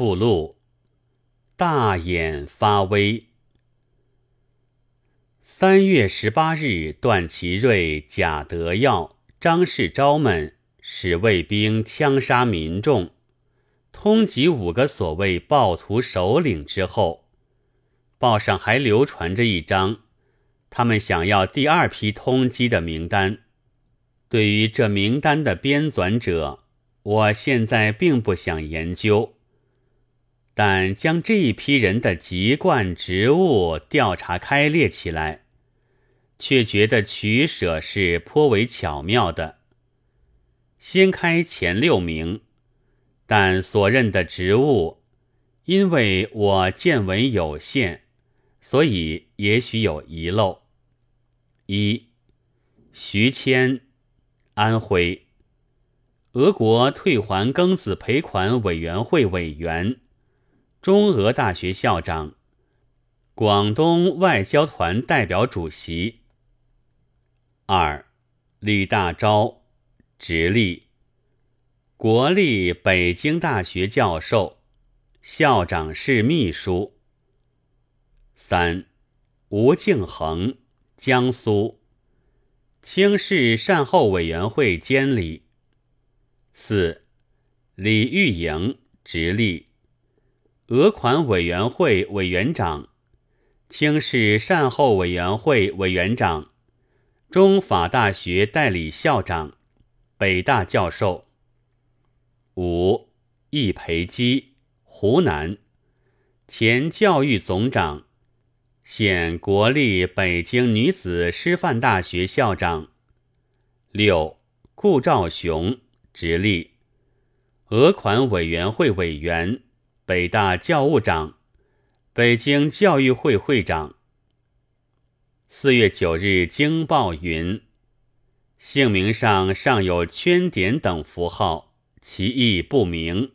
附录：大眼发威。三月十八日，段祺瑞、贾德耀、张世钊们使卫兵枪杀民众，通缉五个所谓暴徒首领之后，报上还流传着一张他们想要第二批通缉的名单。对于这名单的编纂者，我现在并不想研究，但将这一批人的籍贯、职务调查开列起来。却觉得取舍是颇为巧妙的。先开前六名，但所任的职务，因为我见闻有限，所以也许有遗漏。一，徐谦，安徽，俄国退还庚子赔款委员会委员，中俄大学校长，广东外交团代表主席。二，李大钊，直隶，国立北京大学教授，校长室秘书。三，吴敬恒，江苏，清室善后委员会监理。四，李玉莹，直隶，俄款委员会委员长，清市善后委员会委员长。中法大学代理校长，北大教授。五，易培基，湖南，前教育总长，现国立北京女子师范大学校长。六，顾兆雄，直隶，俄款委员会委员，北大教务长，北京教育会会长。四月九日，经报云：姓名上尚有圈点等符号，其意不明。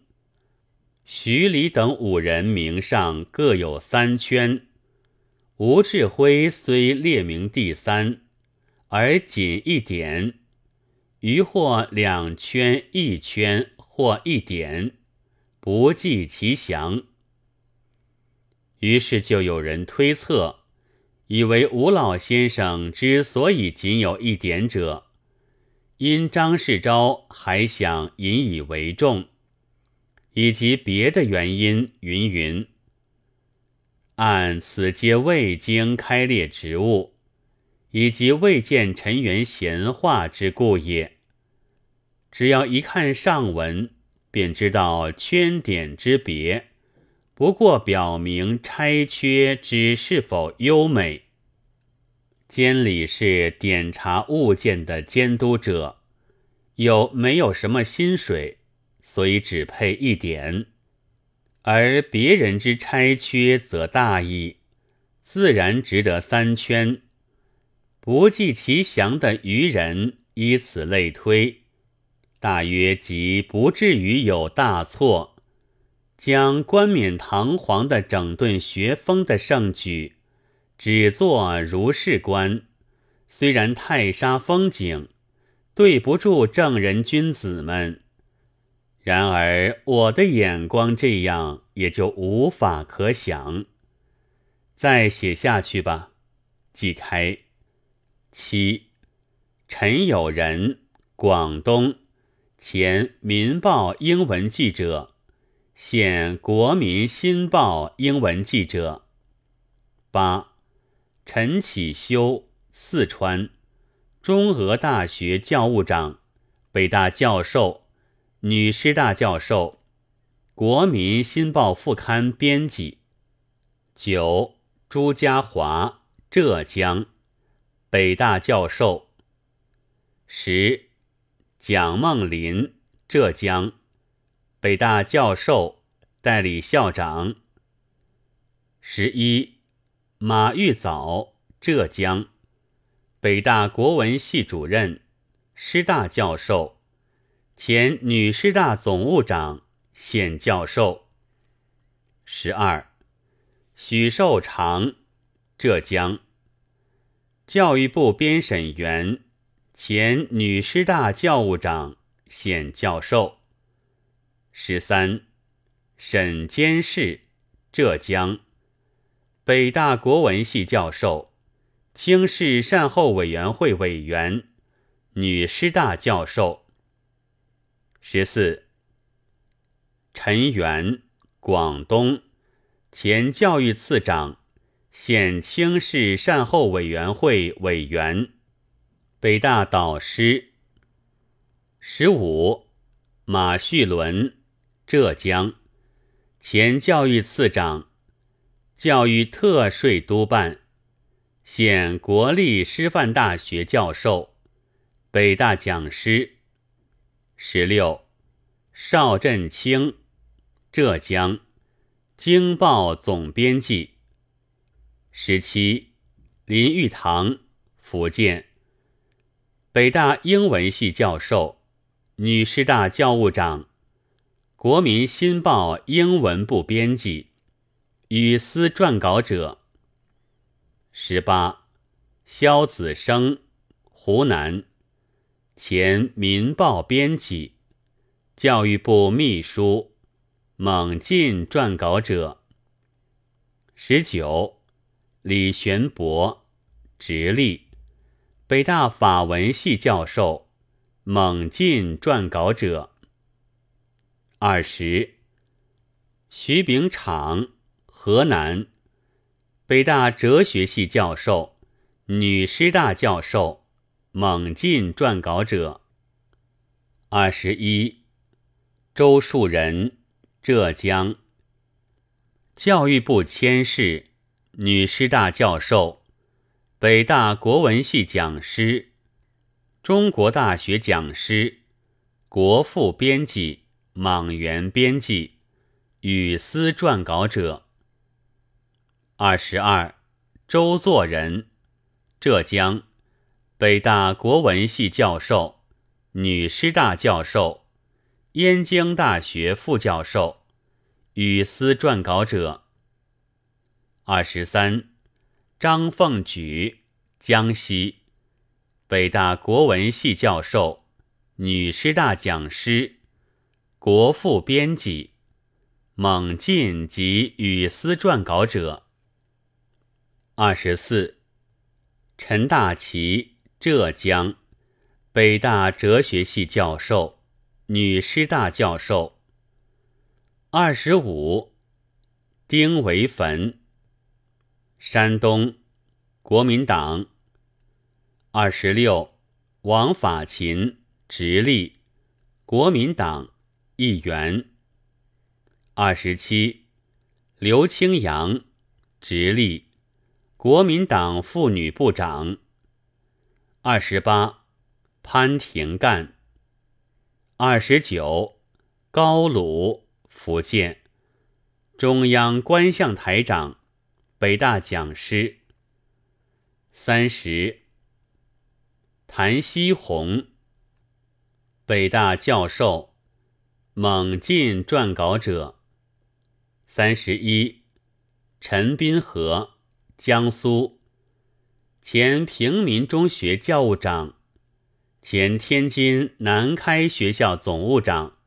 徐礼等五人名上各有三圈，吴志辉虽列名第三，而仅一点，余或两圈、一圈或一点，不计其详。于是就有人推测。以为吴老先生之所以仅有一点者，因张世钊还想引以为重，以及别的原因，云云。按此皆未经开列职务，以及未见陈元闲话之故也。只要一看上文，便知道圈点之别。不过表明差缺之是否优美。监理是点查物件的监督者，又没有什么薪水，所以只配一点；而别人之差缺则大矣，自然值得三圈。不计其详的愚人，依此类推，大约即不至于有大错。将冠冕堂皇的整顿学风的盛举，只做如是观，虽然太杀风景，对不住正人君子们。然而我的眼光这样，也就无法可想。再写下去吧。即开七，陈友仁，广东，前《民报》英文记者。现《国民新报》英文记者。八，陈启修，四川，中俄大学教务长，北大教授，女师大教授，《国民新报》副刊编辑。九，朱家华，浙江，北大教授。十，蒋梦麟，浙江。北大教授、代理校长。十一，马玉藻，浙江，北大国文系主任、师大教授，前女师大总务长、现教授。十二，许寿长，浙江，教育部编审员，前女师大教务长、现教授。十三，沈监事，浙江；北大国文系教授，清室善后委员会委员，女师大教授。十四，陈元，广东，前教育次长，现清室善后委员会委员，北大导师。十五，马旭伦，浙江，前教育次长，教育特税督办，现国立师范大学教授，北大讲师。十六，邵振清，浙江，京报总编辑。十七，林玉堂，福建，北大英文系教授。女师大教务长，《国民新报》英文部编辑，语丝撰稿者。十八，萧子升，湖南，前《民报》编辑，教育部秘书，猛进撰稿者。十九，李玄博，直隶，北大法文系教授。猛进撰稿者。二十，徐炳昶，河南，北大哲学系教授，女师大教授，猛进撰稿者。二十一，周树人，浙江，教育部签事，女师大教授，北大国文系讲师。中国大学讲师，国父编辑，莽原编辑，语丝撰稿者。二十二，周作人，浙江，北大国文系教授，女师大教授，燕京大学副教授，语丝撰稿者。二十三，张凤举，江西。北大国文系教授，女师大讲师，国父编辑，猛进及语丝撰稿者。二十四，陈大奇，浙江，北大哲学系教授，女师大教授。二十五，丁维汾，山东，国民党。二十六，王法勤，直隶，国民党议员。二十七，刘清扬，直隶，国民党妇女部长。二十八，潘廷干。二十九，高鲁，福建，中央观象台长，北大讲师。三十。谭希红，北大教授，猛进撰稿者。三十一，陈斌和，江苏，前平民中学教务长，前天津南开学校总务长，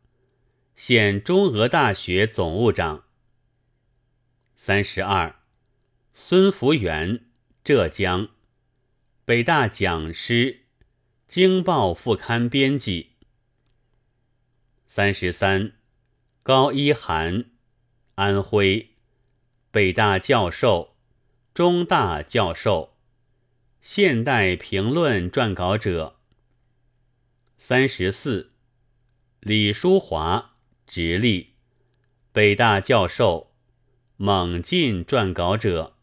现中俄大学总务长。三十二，孙福元，浙江，北大讲师。京报副刊编辑。三十三，高一涵，安徽，北大教授，中大教授，现代评论撰稿者。三十四，李淑华，直隶，北大教授，猛进撰稿者。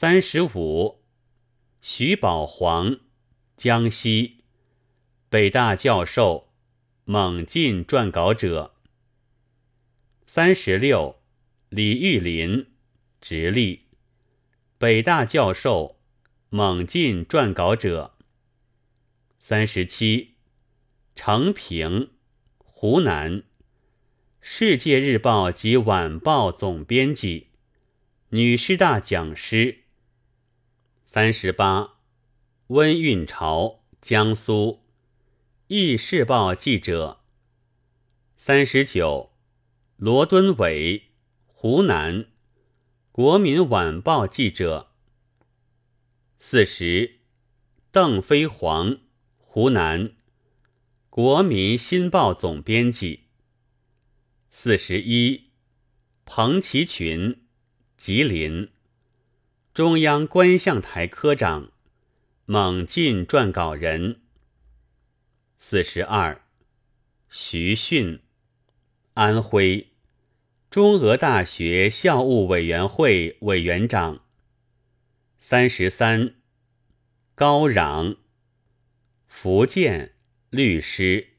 三十五，徐宝煌。江西，北大教授，猛进撰稿者。三十六，李玉林，直隶，北大教授，猛进撰稿者。三十七，程平，湖南，世界日报及晚报总编辑，女师大讲师。三十八。温运潮，江苏，《易世报》记者。三十九，罗敦伟，湖南，国民晚报记者。四十，邓飞黄，湖南，国民新报总编辑。四十一，彭其群，吉林，中央观象台科长，蒙进撰稿人。四十二，徐训，安徽，中俄大学校务委员会委员长。三十三，高壤，福建，律师，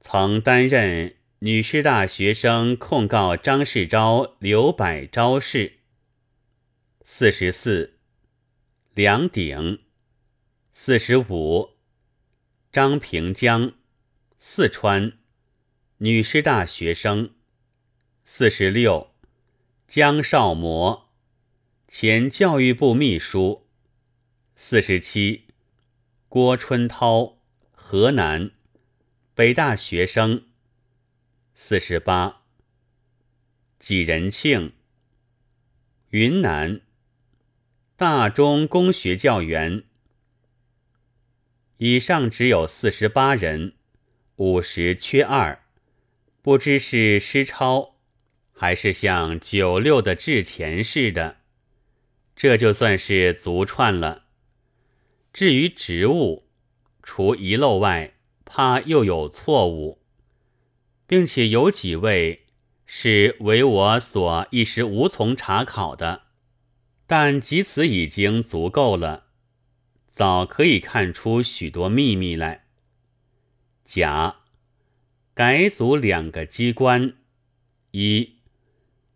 曾担任。女师大学生控告张世钊、刘柏昭事。四十四，梁鼎。四十五，张平江，四川，女师大学生。四十六，江少模，前教育部秘书。四十七，郭春涛，河南，北大学生。四十八，纪仁庆，云南，大中公学教员。以上只有四十八人，五十缺二，不知是失抄，还是像九六的制前似的，这就算是足串了。至于职务，除遗漏外，怕又有错误。并且有几位是为我所一时无从查考的，但即此已经足够了，早可以看出许多秘密来。甲改组两个机关：一、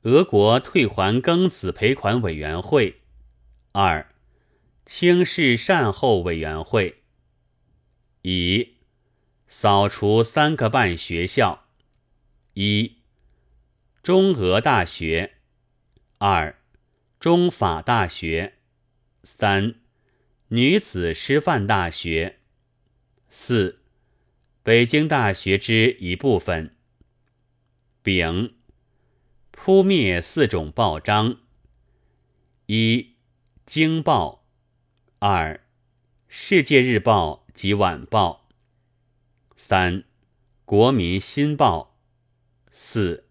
俄国退还庚子赔款委员会；二、清市善后委员会。乙扫除三个半学校。一、中俄大学；二、中法大学；三、女子师范大学；四、北京大学之一部分。丙、扑灭四种报章：一、《京报》；二、《世界日报》及《晚报》；三、《国民新报》。四，《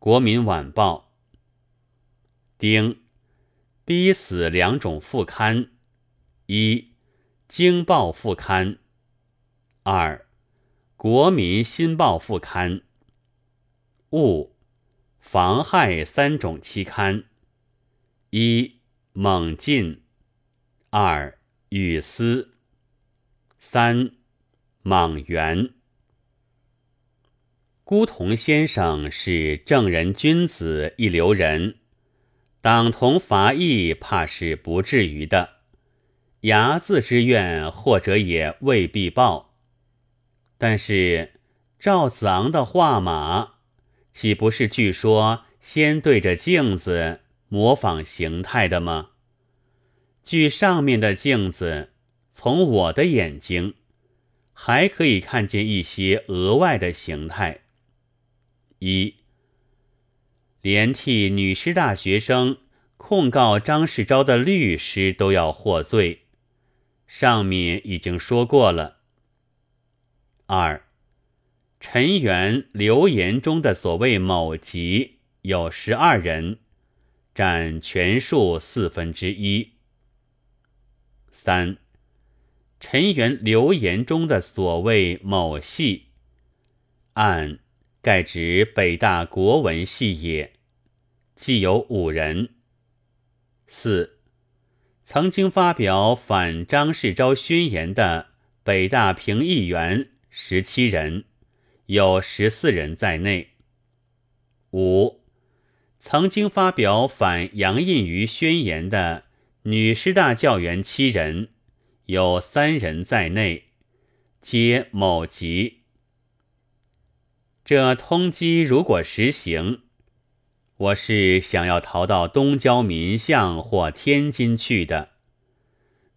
国民晚报》丁。逼死两种副刊：一，《京报》副刊；二，《国民新报》副刊。物妨害三种期刊：一，《猛进》；二，《雨丝》；三，《莽原》。孤童先生是正人君子一流人，党同伐异，怕是不至于的。睚眦之怨，或者也未必报。但是赵子昂的画马，岂不是据说先对着镜子模仿形态的吗？据上面的镜子，从我的眼睛还可以看见一些额外的形态。一，连替女师大学生控告张世钊的律师都要获罪，上面已经说过了。二，陈元流言中的所谓某级有十二人，占全数四分之一。三，陈元流言中的所谓某系，按。盖指北大国文系也，既有五人。四，曾经发表反张世钊宣言的北大评议员十七人，有十四人在内。五，曾经发表反杨印瑜宣言的女师大教员七人，有三人在内，皆某级。这通缉如果实行，我是想要逃到东郊民巷或天津去的，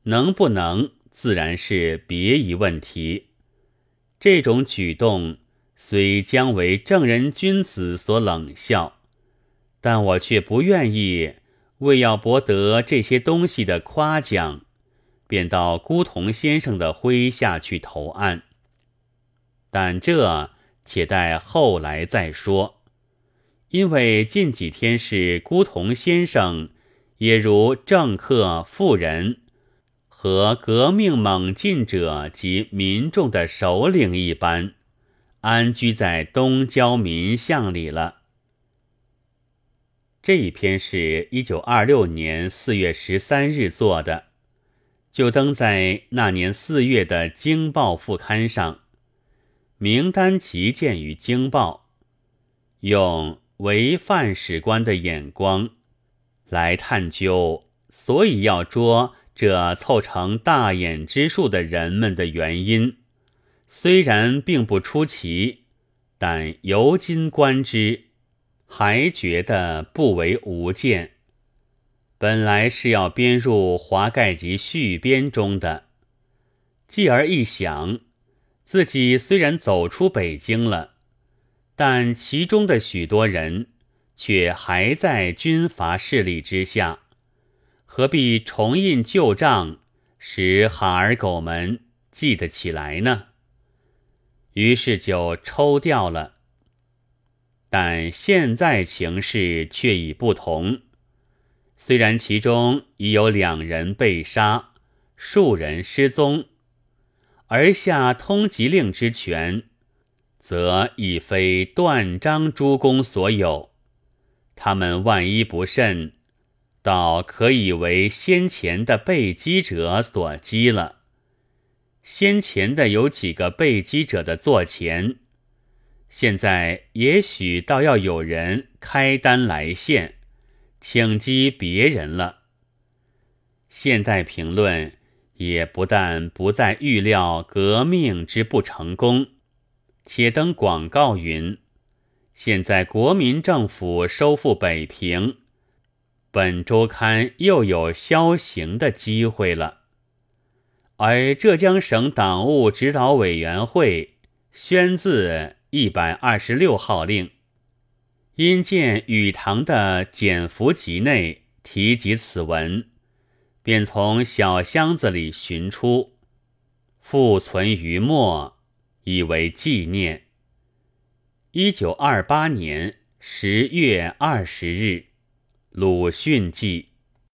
能不能自然是别一问题。这种举动虽将为正人君子所冷笑，但我却不愿意为要博得这些东西的夸奖，便到孤童先生的麾下去投案。但这且待后来再说，因为近几天是孤童先生，也如政客、富人和革命猛进者及民众的首领一般。安居在东郊民巷里了。这一篇是一九二六年四月十三日做的，就登在那年四月的《京报》副刊上，名单即见于《京报》，用为范史官的眼光来探究，所以要捉这凑成大眼之数的人们的原因。虽然并不出奇，但由今观之，还觉得不为无见。本来是要编入《华盖集续编》中的，继而一想，自己虽然走出北京了，但其中的许多人却还在军阀势力之下，何必重印旧账，使哈儿狗们记得起来呢？于是就抽掉了，但现在情势却已不同。虽然其中已有两人被杀，数人失踪，而下通缉令之权，则已非断章诸公所有。他们万一不慎，倒可以为先前的被击者所击了。先前的有几个被击者的座前，现在也许倒要有人开单来献，请击别人了。现代评论也不但不再预料革命之不成功，且登广告云：现在国民政府收复北平，本周刊又有消行的机会了。而浙江省党务指导委员会宣自一百二十六号令，因见雨堂的简符集内提及此文，便从小箱子里寻出，复存于末，以为纪念。一九二八年十月二十日，鲁迅记。